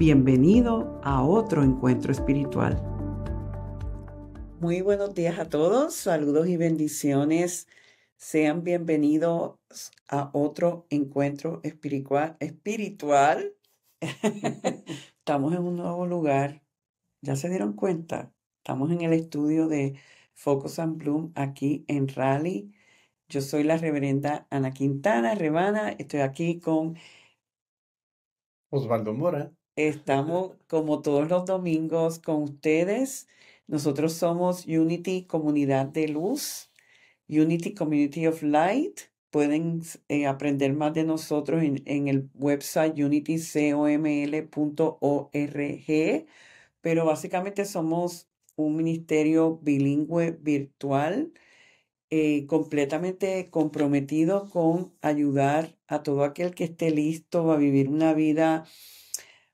Bienvenido a otro encuentro espiritual. Muy buenos días a todos, saludos y bendiciones. Sean bienvenidos a otro encuentro espiritual. espiritual. Estamos en un nuevo lugar. ¿Ya se dieron cuenta? Estamos en el estudio de Focus and Bloom aquí en Raleigh. Yo soy la reverenda Ana Quintana Rebana. Estoy aquí con Osvaldo Mora. Estamos como todos los domingos con ustedes. Nosotros somos Unity Comunidad de Luz, Unity Community of Light. Pueden eh, aprender más de nosotros en, en el website unitycoml.org, pero básicamente somos un ministerio bilingüe virtual eh, completamente comprometido con ayudar a todo aquel que esté listo a vivir una vida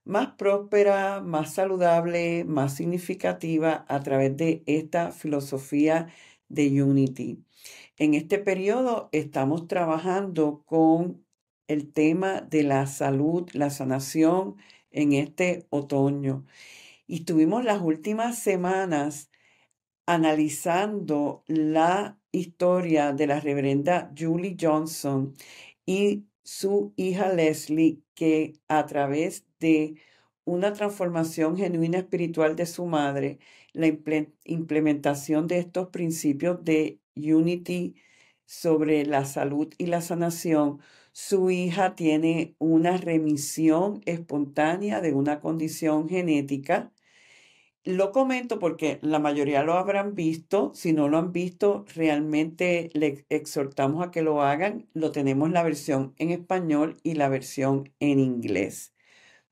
más próspera, más saludable, más significativa a través de esta filosofía de Unity. En este periodo estamos trabajando con el tema de la salud, la sanación en este otoño. Y estuvimos las últimas semanas analizando la historia de la reverenda Julie Johnson y su hija Leslie, que a través de una transformación genuina espiritual de su madre, la implementación de estos principios de Unity sobre la salud y la sanación, su hija tiene una remisión espontánea de una condición genética lo comento porque la mayoría lo habrán visto. Si no lo han visto, realmente les exhortamos a que lo hagan. Lo tenemos la versión en español y la versión en inglés.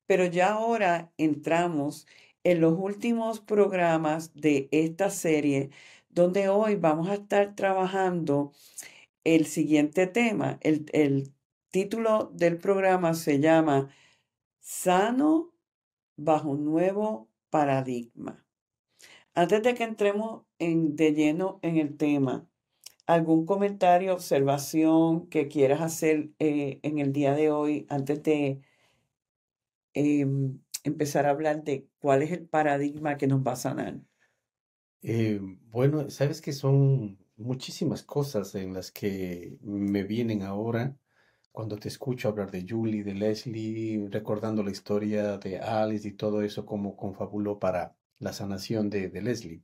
Pero ya ahora entramos en los últimos programas de esta serie, donde hoy vamos a estar trabajando el siguiente tema. El, el título del programa se llama Sano bajo nuevo paradigma. Antes de que entremos en, de lleno en el tema, ¿algún comentario, observación que quieras hacer eh, en el día de hoy antes de em, empezar a hablar de cuál es el paradigma que nos va a sanar? Eh, bueno, sabes que son muchísimas cosas en las que me vienen ahora cuando te escucho hablar de Julie, de Leslie, recordando la historia de Alice y todo eso, como confabuló para la sanación de, Leslie.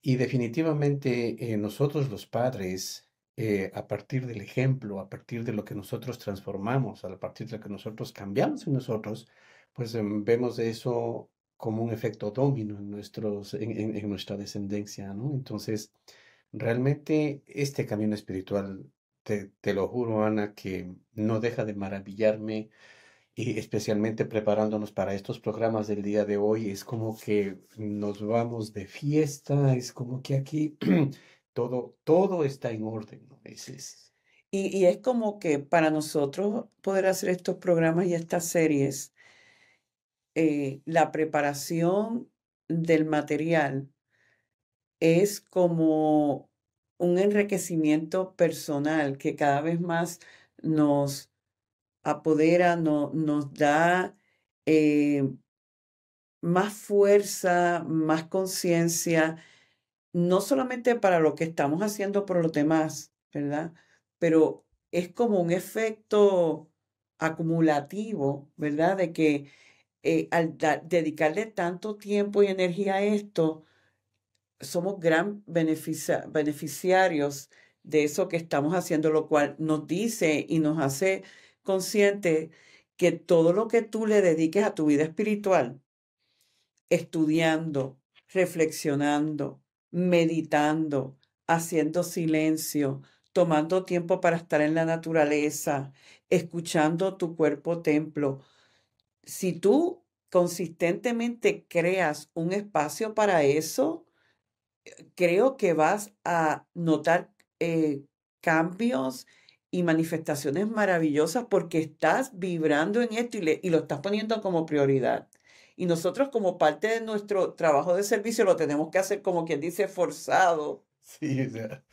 Y definitivamente eh, nosotros los padres, eh, a partir del ejemplo, a partir de lo que nosotros transformamos, a partir de lo que nosotros cambiamos en nosotros, pues em, vemos eso como un efecto domino en, en nuestra descendencia, ¿no? Entonces, realmente este camino espiritual te, lo juro, Ana, que no deja de maravillarme y especialmente preparándonos para estos programas del día de hoy, es como que nos vamos de fiesta, es como que aquí todo, todo está en orden. ¿no? Es, Y, y, es como que para nosotros poder hacer estos programas y estas series, eh, la preparación del material es como un enriquecimiento personal que cada vez más nos apodera, nos da eh, más fuerza, más conciencia, no solamente para lo que estamos haciendo por los demás, ¿verdad? Pero es como un efecto acumulativo, ¿verdad? De que eh, al dedicarle tanto tiempo y energía a esto, somos gran beneficiarios de eso que estamos haciendo, lo cual nos dice y nos hace consciente que todo lo que tú le dediques a tu vida espiritual, estudiando, reflexionando, meditando, haciendo silencio, tomando tiempo para estar en la naturaleza, escuchando tu cuerpo templo, si tú consistentemente creas un espacio para eso, creo que vas a notar eh, cambios y manifestaciones maravillosas porque estás vibrando en esto y, lo estás poniendo como prioridad. Y nosotros como parte de nuestro trabajo de servicio lo tenemos que hacer como quien dice forzado. Sí, o sea,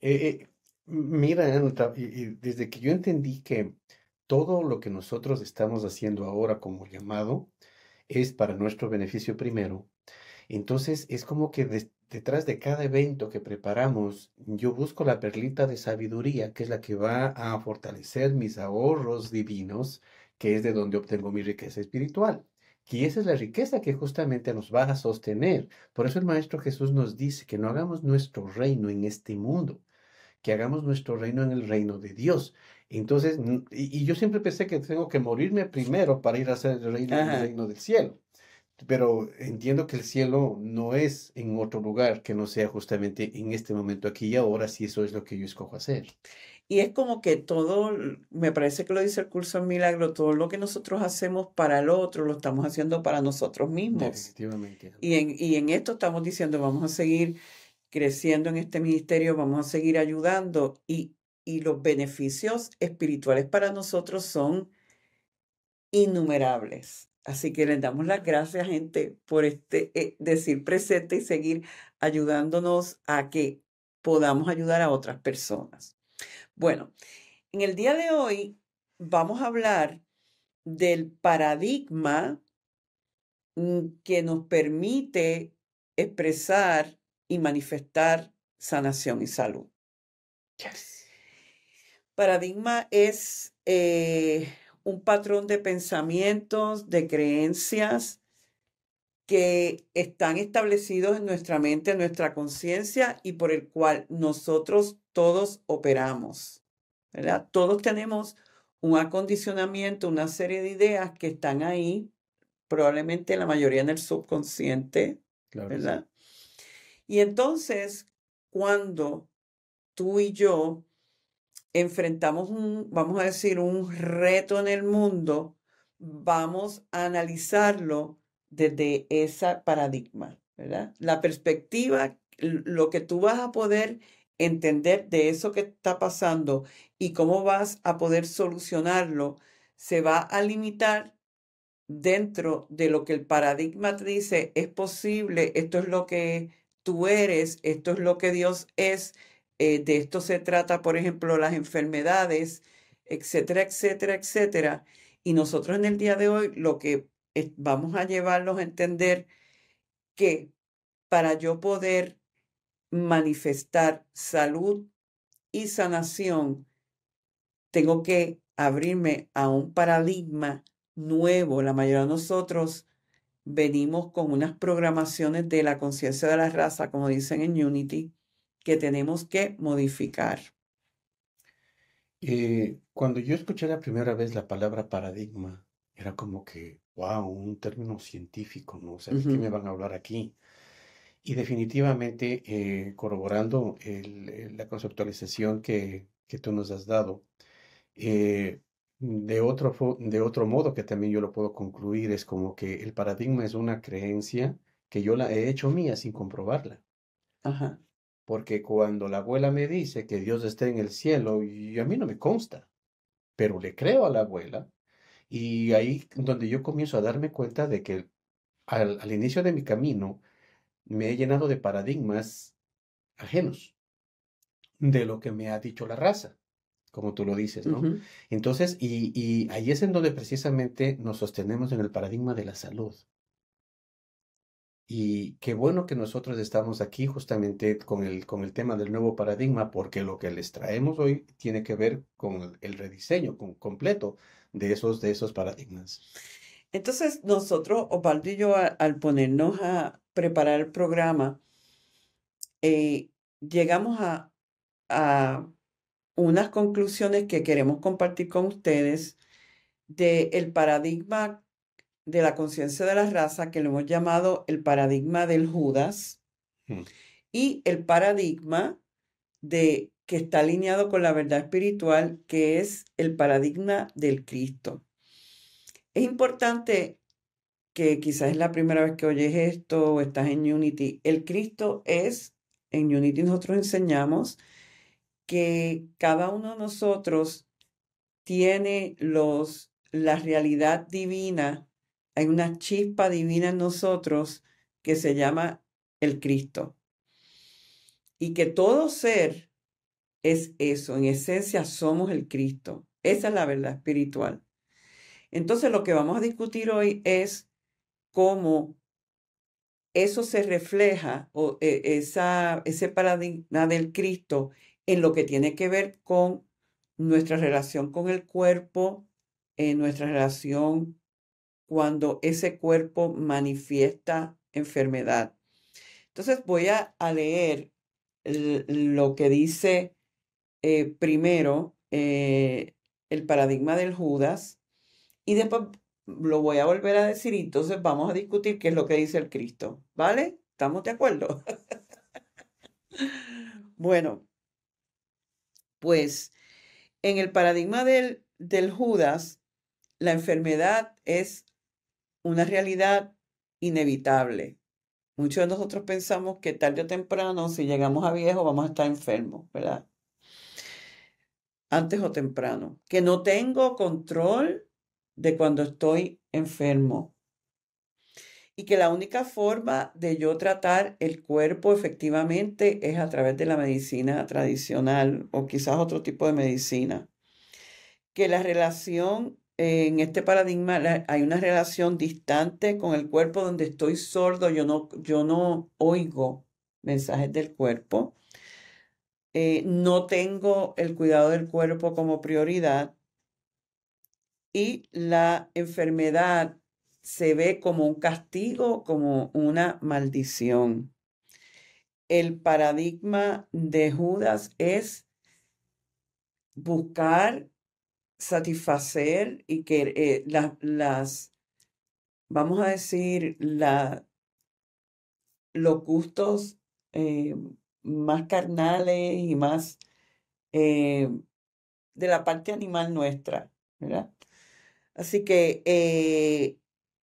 eh, eh, mira, desde que yo entendí que todo lo que nosotros estamos haciendo ahora como llamado es para nuestro beneficio primero, entonces es como que detrás de cada evento que preparamos, yo busco la perlita de sabiduría, que es la que va a fortalecer mis ahorros divinos, que es de donde obtengo mi riqueza espiritual. Y esa es la riqueza que justamente nos va a sostener. Por eso el Maestro Jesús nos dice que no hagamos nuestro reino en este mundo, que hagamos nuestro reino en el reino de Dios. Entonces, y, yo siempre pensé que tengo que morirme primero para ir a hacer el reino, el reino del cielo. Pero entiendo que el cielo no es en otro lugar que no sea justamente en este momento aquí y ahora, si eso es lo que yo escojo hacer. Y es como que todo, me parece que lo dice el curso en milagro, todo lo que nosotros hacemos para el otro lo estamos haciendo para nosotros mismos. Definitivamente. Y en, y en esto estamos diciendo, vamos a seguir creciendo en este ministerio, vamos a seguir ayudando y, y los beneficios espirituales para nosotros son innumerables. Así que les damos las gracias, gente, por este eh, decir presente y seguir ayudándonos a que podamos ayudar a otras personas. Bueno, en el día de hoy vamos a hablar del paradigma mm, que nos permite expresar y manifestar sanación y salud. Paradigma es eh, un patrón de pensamientos, de creencias que están establecidos en nuestra mente, en nuestra conciencia y por el cual nosotros todos operamos. ¿verdad? Todos tenemos un acondicionamiento, una serie de ideas que están ahí, probablemente la mayoría en el subconsciente, ¿verdad? Y entonces, cuando tú y yo enfrentamos un, vamos a decir, un reto en el mundo, vamos a analizarlo desde ese paradigma, ¿verdad? La perspectiva, lo que tú vas a poder entender de eso que está pasando y cómo vas a poder solucionarlo, se va a limitar dentro de lo que el paradigma te dice, es posible, esto es lo que tú eres, esto es lo que Dios es, eh, de esto se trata, por ejemplo, las enfermedades, etcétera, etcétera, etcétera. Y nosotros en el día de hoy lo que vamos a llevarlos a entender que para yo poder manifestar salud y sanación, tengo que abrirme a un paradigma nuevo. La mayoría de nosotros venimos con unas programaciones de la conciencia de la raza, como dicen en Unity, que tenemos que modificar. Eh, cuando yo escuché la primera vez la palabra paradigma, era como que, wow, un término científico, ¿no? O sea, ¿de qué me van a hablar aquí? Y definitivamente, eh, corroborando la conceptualización que, que, tú nos has dado, eh, de otro, de otro modo que también yo lo puedo concluir, es como que el paradigma es una creencia que yo la he hecho mía sin comprobarla. Ajá. Porque cuando la abuela me dice que Dios está en el cielo, y a mí no me consta, pero le creo a la abuela, y ahí donde yo comienzo a darme cuenta de que al, al inicio de mi camino me he llenado de paradigmas ajenos de lo que me ha dicho la raza como tú lo dices, ¿no? Entonces, y, y, ahí es en donde precisamente nos sostenemos en el paradigma de la salud. Y qué bueno que nosotros estamos aquí justamente con el, con el tema del nuevo paradigma, porque lo que les traemos hoy tiene que ver con el, rediseño con, completo de esos, de esos paradigmas. Entonces, nosotros, Osvaldo y yo, al ponernos a preparar el programa, eh, llegamos a, a unas conclusiones que queremos compartir con ustedes del el paradigma de la conciencia de la raza, que lo hemos llamado el paradigma del Judas, mm. y el paradigma de que está alineado con la verdad espiritual, que es el paradigma del Cristo. Es importante que quizás es la primera vez que oyes esto o estás en Unity, el Cristo es, en Unity nosotros enseñamos que cada uno de nosotros tiene los, la realidad divina, hay una chispa divina en nosotros que se llama el Cristo. Y que todo ser es eso, en esencia somos el Cristo. Esa es la verdad espiritual. Entonces lo que vamos a discutir hoy es cómo eso se refleja, o eh, esa, ese paradigma del Cristo, en lo que tiene que ver con nuestra relación con el cuerpo, en nuestra relación cuando ese cuerpo manifiesta enfermedad. Entonces voy a, leer lo que dice eh, primero eh, el paradigma del Judas y después lo voy a volver a decir y entonces vamos a discutir qué es lo que dice el Cristo. ¿Vale? ¿Estamos de acuerdo? bueno, pues en el paradigma del, del Judas, la enfermedad es una realidad inevitable. Muchos de nosotros pensamos que tarde o temprano, si llegamos a viejo, vamos a estar enfermos, ¿verdad? Antes o temprano. Que no tengo control de cuando estoy enfermo. Y que la única forma de yo tratar el cuerpo efectivamente es a través de la medicina tradicional o quizás otro tipo de medicina. Que la relación en este paradigma hay una relación distante con el cuerpo donde estoy sordo, yo no, yo no oigo mensajes del cuerpo. Eh, no tengo el cuidado del cuerpo como prioridad y la enfermedad se ve como un castigo, como una maldición. El paradigma de Judas es buscar satisfacer y que eh, las, vamos a decir, la, los gustos eh, más carnales y más eh, de la parte animal nuestra, ¿verdad? Así que,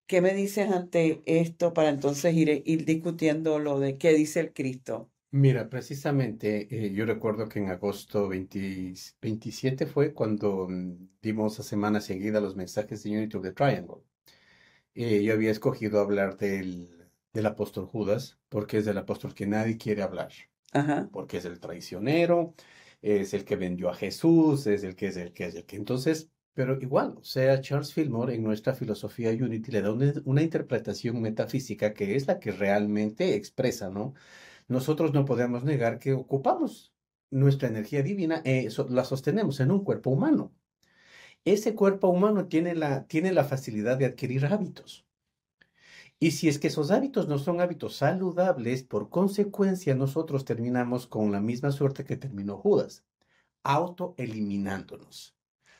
¿qué me dices ante esto para entonces ir, ir discutiendo lo de qué dice el Cristo? Mira, precisamente eh, yo recuerdo que en agosto 27 fue cuando mm, dimos a semana seguida los mensajes de Unity of the Triangle. Eh, yo había escogido hablar del, del apóstol Judas porque es el apóstol que nadie quiere hablar, Ajá. porque es el traicionero, es el que vendió a Jesús, es el que es el que es el que. Entonces, pero igual, o sea, Charles Fillmore en nuestra filosofía Unity le da una, interpretación metafísica que es la que realmente expresa, ¿no? Nosotros no podemos negar que ocupamos nuestra energía divina, eh, la sostenemos en un cuerpo humano. Ese cuerpo humano tiene la, tiene la facilidad de adquirir hábitos. Y si es que esos hábitos no son hábitos saludables, por consecuencia nosotros terminamos con la misma suerte que terminó Judas, autoeliminándonos.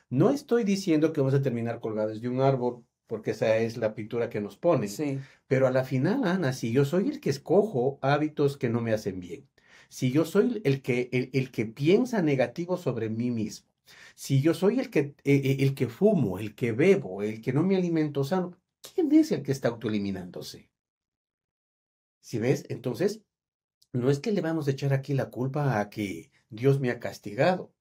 No estoy diciendo que vamos a terminar colgados de un árbol, porque esa es la pintura que nos pone. Sí. Pero a la final, Ana, si yo soy el que escojo hábitos que no me hacen bien, si yo soy el que, el, que piensa negativo sobre mí mismo, si yo soy el que, e, e, el que fumo, el que bebo, el que no me alimento sano, ¿quién es el que está autoeliminándose? Si ves, entonces, no es que le vamos a echar aquí la culpa a que Dios me ha castigado.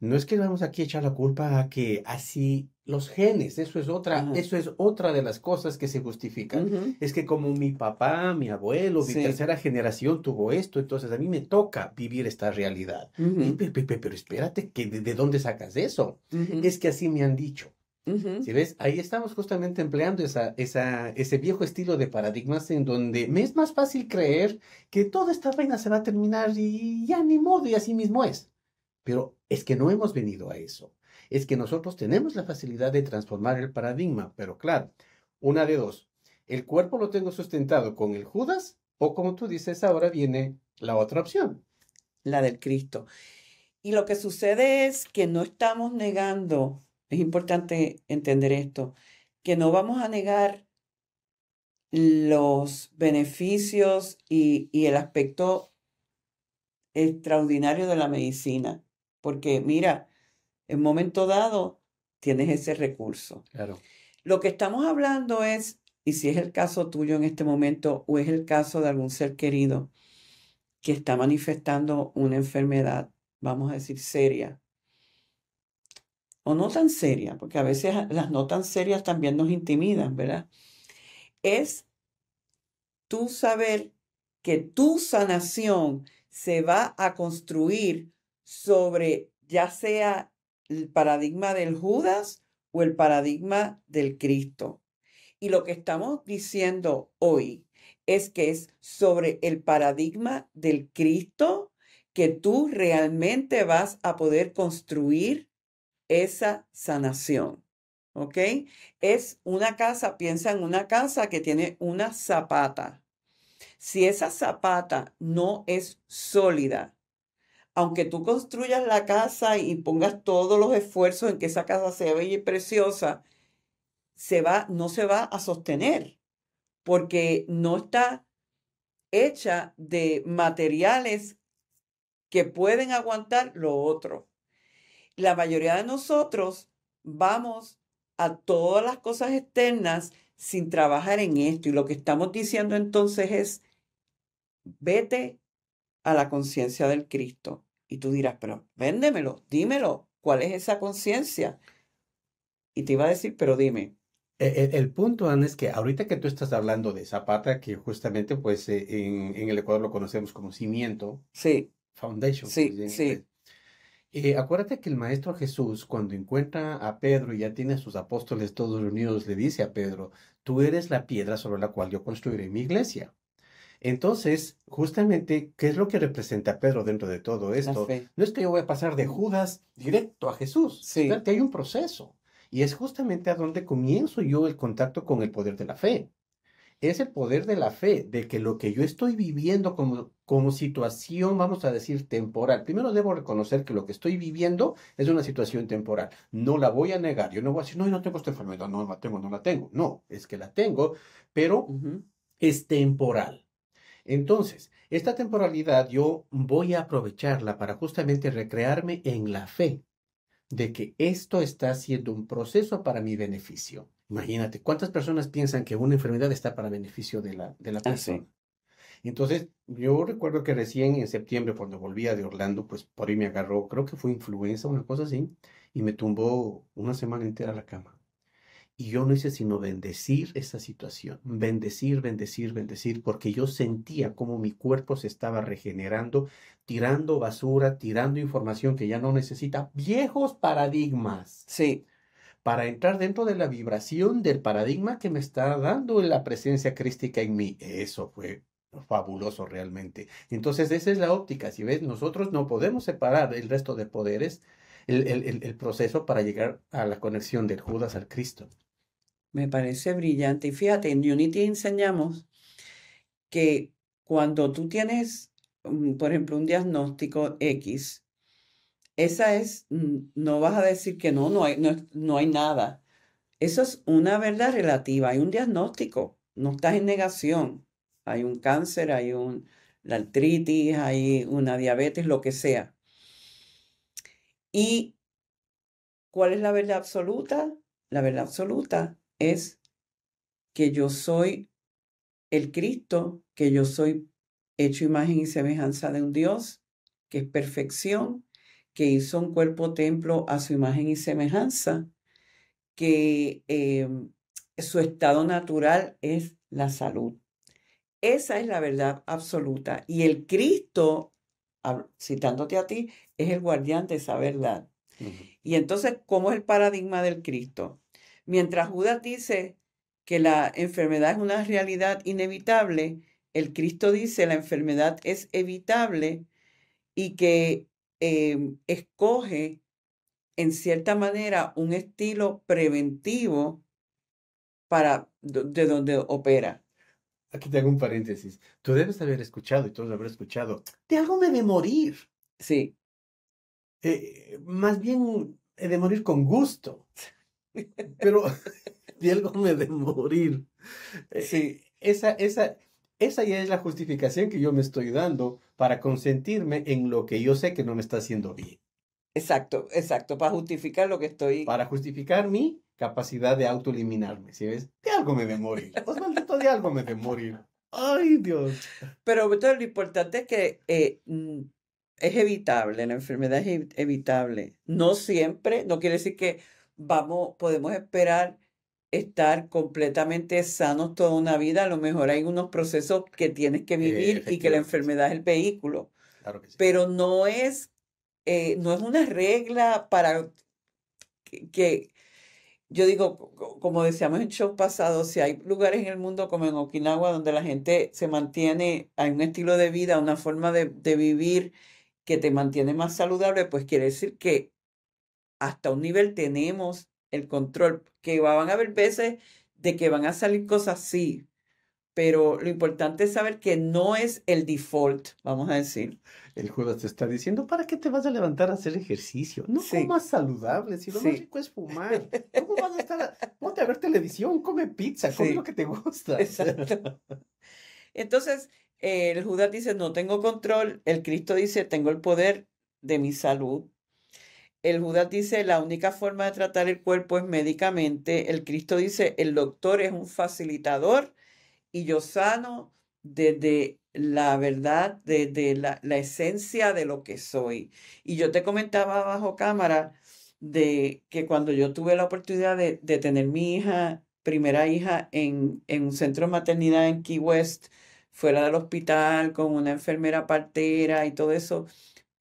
No es que vamos aquí a echar la culpa a que así los genes, eso es otra, eso es otra de las cosas que se justifican. Es que como mi papá, mi abuelo, mi tercera generación tuvo esto, entonces a mí me toca vivir esta realidad. pero, espérate, ¿que de, dónde sacas eso? Es que así me han dicho. Si ves, ahí estamos justamente empleando esa, esa, ese viejo estilo de paradigmas en donde me es más fácil creer que toda esta vaina se va a terminar y ya ni modo y así mismo es. Pero es que no hemos venido a eso. Es que nosotros tenemos la facilidad de transformar el paradigma, pero claro, una de dos. El cuerpo lo tengo sustentado con el Judas o como tú dices, ahora viene la otra opción. La del Cristo. Y lo que sucede es que no estamos negando, es importante entender esto, que no vamos a negar los beneficios y, y el aspecto extraordinario de la medicina. Porque mira, en momento dado tienes ese recurso. Claro. Lo que estamos hablando es y si es el caso tuyo en este momento o es el caso de algún ser querido que está manifestando una enfermedad, vamos a decir, seria, o no tan seria, porque a veces las no tan serias también nos intimidan, ¿verdad? Es tú saber que tu sanación se va a construir sobre ya sea el paradigma del Judas o el paradigma del Cristo. Y lo que estamos diciendo hoy es que es sobre el paradigma del Cristo que tú realmente vas a poder construir esa sanación. ¿Ok? Es una casa, piensa en una casa que tiene una zapata. Si esa zapata no es sólida, aunque tú construyas la casa y pongas todos los esfuerzos en que esa casa sea bella y preciosa, se va, no se va a sostener porque no está hecha de materiales que pueden aguantar lo otro. La mayoría de nosotros vamos a todas las cosas externas sin trabajar en esto. Y lo que estamos diciendo entonces es, vete a la conciencia del Cristo. Y tú dirás, pero véndemelo, dímelo, ¿cuál es esa conciencia? Y te iba a decir, pero dime. E, e, el, punto, Ana, es que ahorita que tú estás hablando de Zapata, que justamente pues eh, en, en el Ecuador lo conocemos como cimiento. Sí. Foundation. Sí, sí. Eh, acuérdate que el Maestro Jesús, cuando encuentra a Pedro y ya tiene a sus apóstoles todos reunidos, le dice a Pedro, tú eres la piedra sobre la cual yo construiré mi iglesia. Entonces, justamente, ¿qué es lo que representa Pedro dentro de todo esto? No es que yo voy a pasar de Judas directo a Jesús. Sí. Que hay un proceso. Y es justamente a donde comienzo yo el contacto con el poder de la fe. Es el poder de la fe, de que lo que yo estoy viviendo como, como situación, vamos a decir, temporal. Primero debo reconocer que lo que estoy viviendo es una situación temporal. No la voy a negar. Yo no voy a decir, no, yo no tengo esta enfermedad, no la tengo, no la tengo. No, es que la tengo, pero es temporal. Entonces, esta temporalidad yo voy a aprovecharla para justamente recrearme en la fe de que esto está siendo un proceso para mi beneficio. Imagínate, ¿cuántas personas piensan que una enfermedad está para beneficio de la, de la ah, persona? Entonces, yo recuerdo que recién en septiembre, cuando volvía de Orlando, pues por ahí me agarró, creo que fue influenza, una cosa así, y me tumbó una semana entera a la cama. Y yo no hice sino bendecir esa situación, bendecir, bendecir, bendecir, porque yo sentía como mi cuerpo se estaba regenerando, tirando basura, tirando información que ya no necesita, viejos paradigmas. Sí. Para entrar dentro de la vibración del paradigma que me está dando la presencia crística en mí. Eso fue fabuloso realmente. Entonces, esa es la óptica. Si ves, nosotros no podemos separar el resto de poderes, el, el, el proceso para llegar a la conexión del Judas al Cristo. Me parece brillante. Y fíjate, en Unity enseñamos que cuando tú tienes, mm, por ejemplo, un diagnóstico X, esa es, mm, no vas a decir que no, no hay, no, hay nada. Eso es una verdad relativa. Hay un diagnóstico, no estás en negación. Hay un cáncer, hay un, artritis, hay una diabetes, lo que sea. ¿Y cuál es la verdad absoluta? La verdad absoluta es que yo soy el Cristo, que yo soy hecho imagen y semejanza de un Dios, que es perfección, que hizo un cuerpo templo a su imagen y semejanza, que em, su estado natural es la salud. Esa es la verdad absoluta. Y el Cristo, citándote a ti, es el guardián de esa verdad. Y entonces, ¿cómo es el paradigma del Cristo? Mientras Judas dice que la enfermedad es una realidad inevitable, el Cristo dice la enfermedad es evitable y que em, escoge en cierta manera un estilo preventivo para de donde opera. Aquí te hago un paréntesis. Tú debes haber escuchado y todos haber escuchado. De algo me de morir. Sí. Eh, más bien he de morir con gusto. Pero de algo me de morir. Eh, sí. Esa, esa, esa ya es la justificación que yo me estoy dando para consentirme en lo que yo sé que no me está haciendo bien. Exacto, exacto, para justificar lo que estoy. Para justificar mi capacidad de autoeliminarme, ¿sí ves? De algo me de morir. Pues maldito, de algo me de morir. Ay, Dios. Pero lo importante es que eh, mm, es evitable, la enfermedad es evitable. No siempre, no quiere decir que vamos, podemos esperar estar completamente sanos toda una vida. A lo mejor hay unos procesos que tienes que vivir y que la enfermedad es el vehículo. Claro que sí. Pero no es, eh, no es una regla para que, yo digo, como decíamos en show pasado, si hay lugares en el mundo como en Okinawa donde la gente se mantiene, hay un estilo de vida, una forma de, de vivir que te mantiene más saludable, pues quiere decir que hasta un nivel tenemos el control, que van a haber veces de que van a salir cosas así, pero lo importante es saber que no es el default, vamos a decir. El Judas te está diciendo, ¿para qué te vas a levantar a hacer ejercicio? No comas saludable, si lo más rico es fumar. ¿Cómo vas a estar? Ponte a ver televisión, come pizza, come lo que te gusta. Exacto. Entonces, el Judas dice, no tengo control. El Cristo dice, tengo el poder de mi salud. El Judas dice, la única forma de tratar el cuerpo es médicamente. El Cristo dice, el doctor es un facilitador y yo sano desde la verdad, desde la, esencia de lo que soy. Y yo te comentaba bajo cámara de que cuando yo tuve la oportunidad de, tener mi hija, primera hija, en, en un centro de maternidad en Key West, fuera del hospital, con una enfermera partera y todo eso,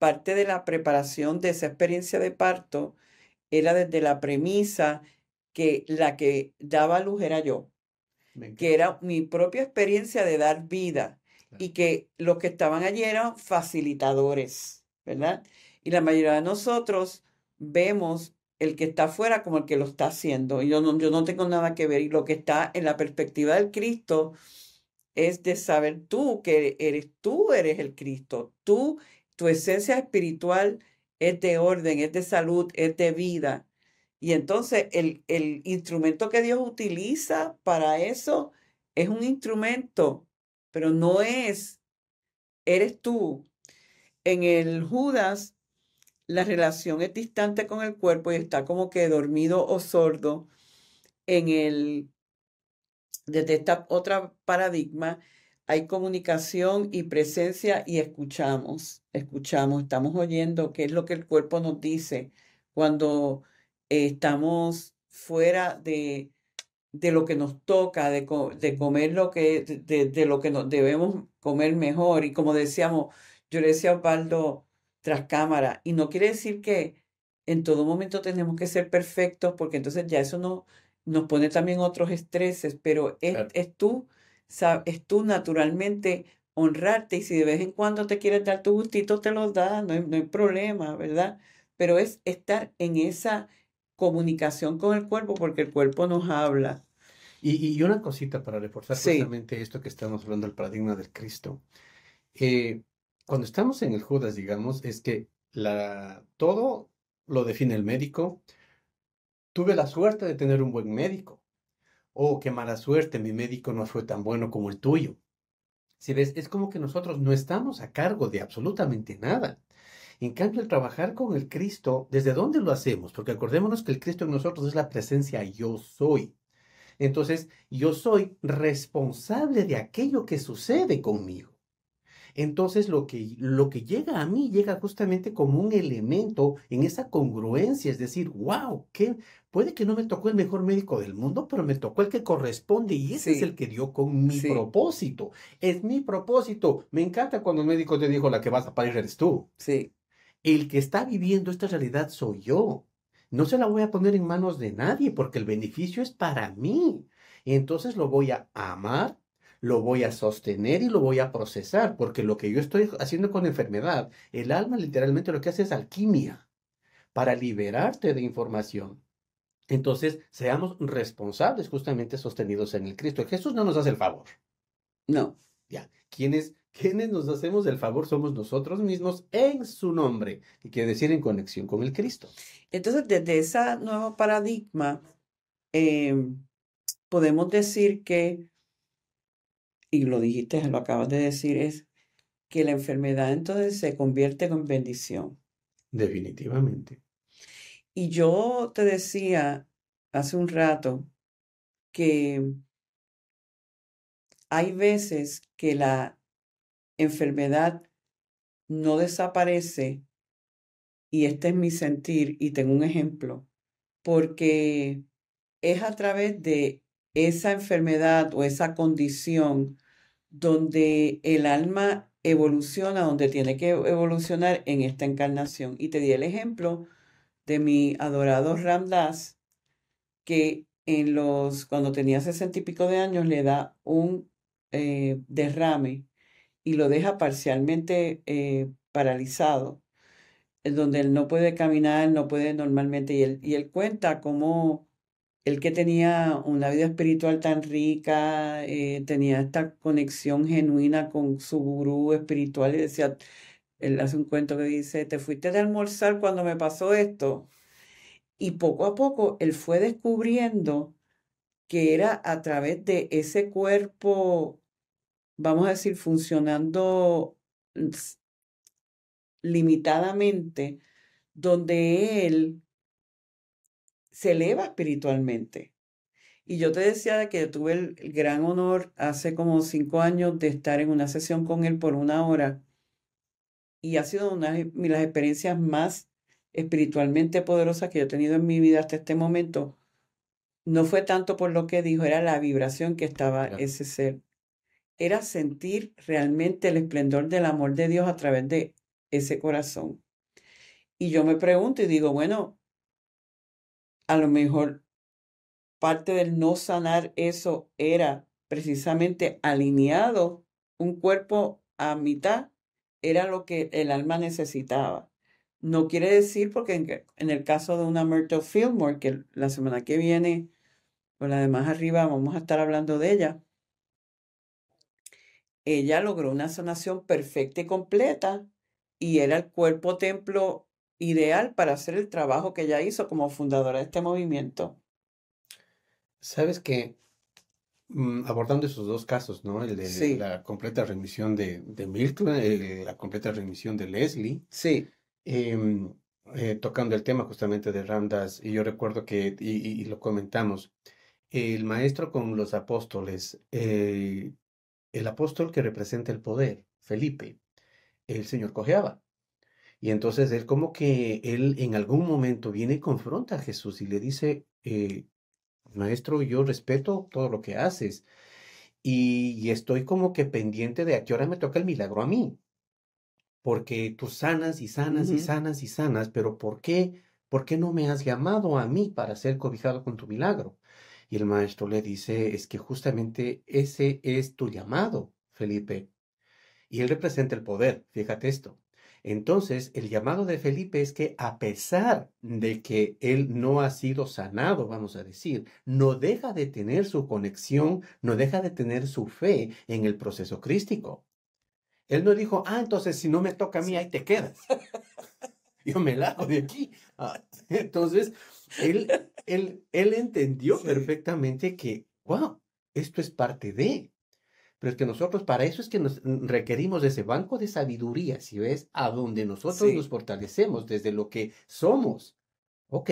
parte de la preparación de esa experiencia de parto era desde la premisa que la que daba luz era yo, que era mi propia experiencia de dar vida y que los que estaban allí eran facilitadores, ¿verdad? Y la mayoría de nosotros vemos el que está afuera como el que lo está haciendo. Y yo no, yo no tengo nada que ver. Y lo que está en la perspectiva del Cristo es de saber tú que eres tú, eres el Cristo. Tú tu esencia espiritual es de orden, es de salud, es de vida. Y entonces el, el instrumento que Dios utiliza para eso es un instrumento, pero no es, eres tú. En el Judas, la relación es distante con el cuerpo y está como que dormido o sordo. En el, desde esta otra paradigma, hay comunicación y presencia y escuchamos, escuchamos, estamos oyendo qué es lo que el cuerpo nos dice cuando eh, estamos fuera de, de, lo que nos toca, de, de comer lo que, de, de, lo que nos debemos comer mejor. Y como decíamos, yo le decía a Osvaldo tras cámara, y no quiere decir que en todo momento tenemos que ser perfectos, porque entonces ya eso no, nos pone también otros estreses, pero es, es tú es tú naturalmente honrarte y si de vez en cuando te quieres dar tu gustito, te los das, no hay, no hay problema, ¿verdad? Pero es estar en esa comunicación con el cuerpo porque el cuerpo nos habla. Y, y una cosita para reforzar justamente esto que estamos hablando del paradigma del Cristo. Eh, cuando estamos en el Judas, digamos, es que la, todo lo define el médico. Tuve la suerte de tener un buen médico oh, qué mala suerte, mi médico no fue tan bueno como el tuyo. Si ves, es como que nosotros no estamos a cargo de absolutamente nada. En cambio, el trabajar con el Cristo, ¿desde dónde lo hacemos? Porque acordémonos que el Cristo en nosotros es la presencia yo soy. Entonces, yo soy responsable de aquello que sucede conmigo entonces lo que, lo que llega a mí llega justamente como un elemento en esa congruencia, es decir, wow, que puede que no me tocó el mejor médico del mundo, pero me tocó el que corresponde y ese es el que dio con mi propósito. Es mi propósito. Me encanta cuando el médico te dijo la que vas a parir eres tú. Sí. El que está viviendo esta realidad soy yo. No se la voy a poner en manos de nadie porque el beneficio es para mí. Entonces lo voy a amar, lo voy a sostener y lo voy a procesar, porque lo que yo estoy haciendo con enfermedad, el alma literalmente lo que hace es alquimia para liberarte de información. Entonces, seamos responsables justamente sostenidos en el Cristo. Jesús no nos hace el favor. No. Ya, quienes, quienes nos hacemos el favor somos nosotros mismos en su nombre, que quiere decir en conexión con el Cristo. Entonces, desde ese nuevo paradigma, em, podemos decir que y lo dijiste, lo acabas de decir, es que la enfermedad entonces se convierte en bendición. Definitivamente. Y yo te decía hace un rato que hay veces que la enfermedad no desaparece, y este es mi sentir, y tengo un ejemplo, porque es a través de esa enfermedad o esa condición donde el alma evoluciona, donde tiene que evolucionar en esta encarnación. Y te di el ejemplo de mi adorado Ramdas, que en los, cuando tenía sesenta y pico de años, le da un eh, derrame y lo deja parcialmente eh, paralizado, donde él no puede caminar, no puede normalmente, y él, y él cuenta cómo él que tenía una vida espiritual tan rica, eh, tenía esta conexión genuina con su gurú espiritual y decía, él hace un cuento que dice, te fuiste de almorzar cuando me pasó esto. Y poco a poco él fue descubriendo que era a través de ese cuerpo, vamos a decir, funcionando limitadamente, donde él se eleva espiritualmente. Y yo te decía que tuve el, gran honor hace como cinco años de estar en una sesión con él por una hora. Y ha sido una de las experiencias más espiritualmente poderosas que yo he tenido en mi vida hasta este momento. No fue tanto por lo que dijo, era la vibración que estaba ese ser. Era sentir realmente el esplendor del amor de Dios a través de ese corazón. Y yo me pregunto y digo, bueno, a lo mejor parte del no sanar eso era precisamente alineado un cuerpo a mitad, era lo que el alma necesitaba. No quiere decir, porque en, el caso de una Myrtle Fillmore, que la semana que viene, o la de más arriba, vamos a estar hablando de ella, ella logró una sanación perfecta y completa y era el cuerpo templo ideal para hacer el trabajo que ella hizo como fundadora de este movimiento. Sabes que, mm, abordando esos dos casos, ¿no? El de la completa remisión de, de Milton, la completa remisión de Leslie. Sí. Em, eh, tocando el tema justamente de Ramdas, y yo recuerdo que, y, lo comentamos, el maestro con los apóstoles, eh, el apóstol que representa el poder, Felipe, el señor cojeaba. Y entonces él como que él en algún momento viene y confronta a Jesús y le dice, eh, maestro, yo respeto todo lo que haces y, estoy como que pendiente de a qué hora me toca el milagro a mí. Porque tú sanas y sanas y sanas y sanas, pero ¿por qué? ¿Por qué no me has llamado a mí para ser cobijado con tu milagro? Y el maestro le dice, es que justamente ese es tu llamado, Felipe. Y él representa el poder, fíjate esto. Entonces, el llamado de Felipe es que a pesar de que él no ha sido sanado, vamos a decir, no deja de tener su conexión, no deja de tener su fe en el proceso crístico. Él no dijo, ah, entonces si no me toca a mí, ahí te quedas. Yo me largo de aquí. Ah, entonces, él, él, él entendió perfectamente que, wow, esto es parte de. Pero es que nosotros, para eso es que nos requerimos de ese banco de sabiduría, si ves, a donde nosotros nos fortalecemos desde lo que somos. Ok,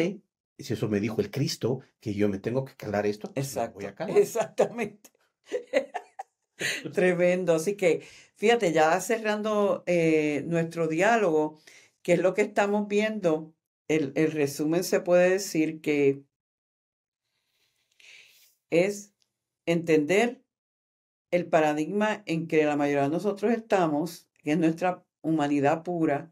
si eso me dijo el Cristo, que yo me tengo que calar esto, pues voy a calar. Exactamente. Tremendo. Así que, fíjate, ya cerrando eh, nuestro diálogo, ¿qué es lo que estamos viendo? El, el resumen se puede decir que es entender el paradigma en que la mayoría de nosotros estamos, que es nuestra humanidad pura,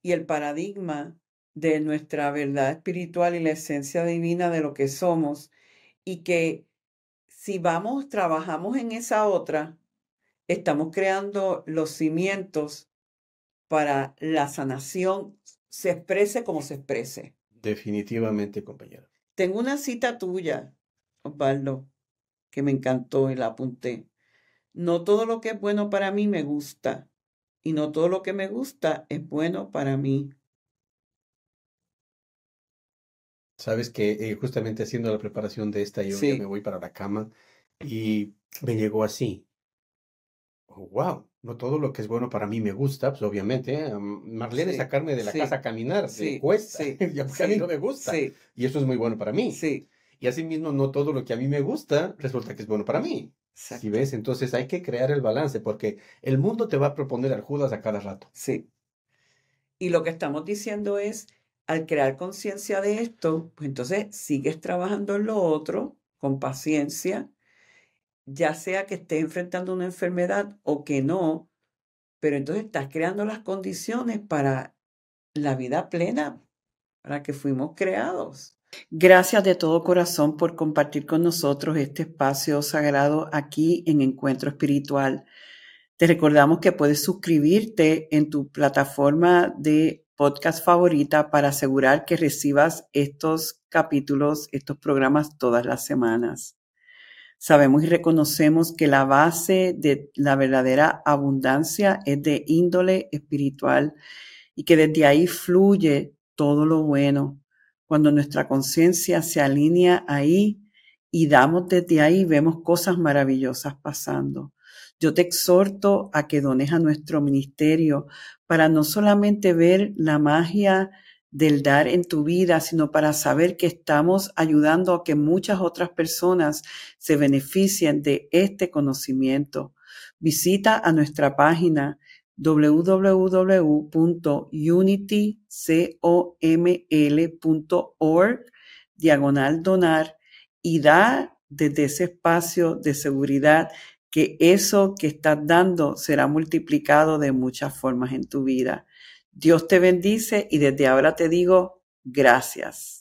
y el paradigma de nuestra verdad espiritual y la esencia divina de lo que somos, y que si vamos, trabajamos en esa otra, estamos creando los cimientos para la sanación, se exprese como se exprese. Definitivamente, compañero. Tengo una cita tuya, Osvaldo, que me encantó y la apunté. No todo lo que es bueno para mí me gusta y no todo lo que me gusta es bueno para mí. Sabes que eh, justamente haciendo la preparación de esta, yo ya me voy para la cama y me llegó así. Oh, wow, no todo lo que es bueno para mí me gusta, pues obviamente. ¿eh? Marlene sacarme de la casa a caminar, sí, cuesta, y a mí no me gusta. Y eso es muy bueno para mí. Sí. Y asimismo, no todo lo que a mí me gusta resulta que es bueno para mí. Si ves, entonces hay que crear el balance porque el mundo te va a proponer Judas a cada rato. Sí. Y lo que estamos diciendo es, al crear conciencia de esto, pues entonces sigues trabajando en lo otro con paciencia, ya sea que estés enfrentando una enfermedad o que no, pero entonces estás creando las condiciones para la vida plena, para que fuimos creados. Gracias de todo corazón por compartir con nosotros este espacio sagrado aquí en Encuentro Espiritual. Te recordamos que puedes suscribirte en tu plataforma de podcast favorita para asegurar que recibas estos capítulos, estos programas todas las semanas. Sabemos y reconocemos que la base de la verdadera abundancia es de índole espiritual y que desde ahí fluye todo lo bueno. Cuando nuestra conciencia se alinea ahí y damos desde ahí, vemos cosas maravillosas pasando. Yo te exhorto a que dones a nuestro ministerio para no solamente ver la magia del dar en tu vida, sino para saber que estamos ayudando a que muchas otras personas se beneficien de este conocimiento. Visita a nuestra página www.unitycoml.org diagonal donar y da desde ese espacio de seguridad que eso que estás dando será multiplicado de muchas formas en tu vida. Dios te bendice y desde ahora te digo gracias.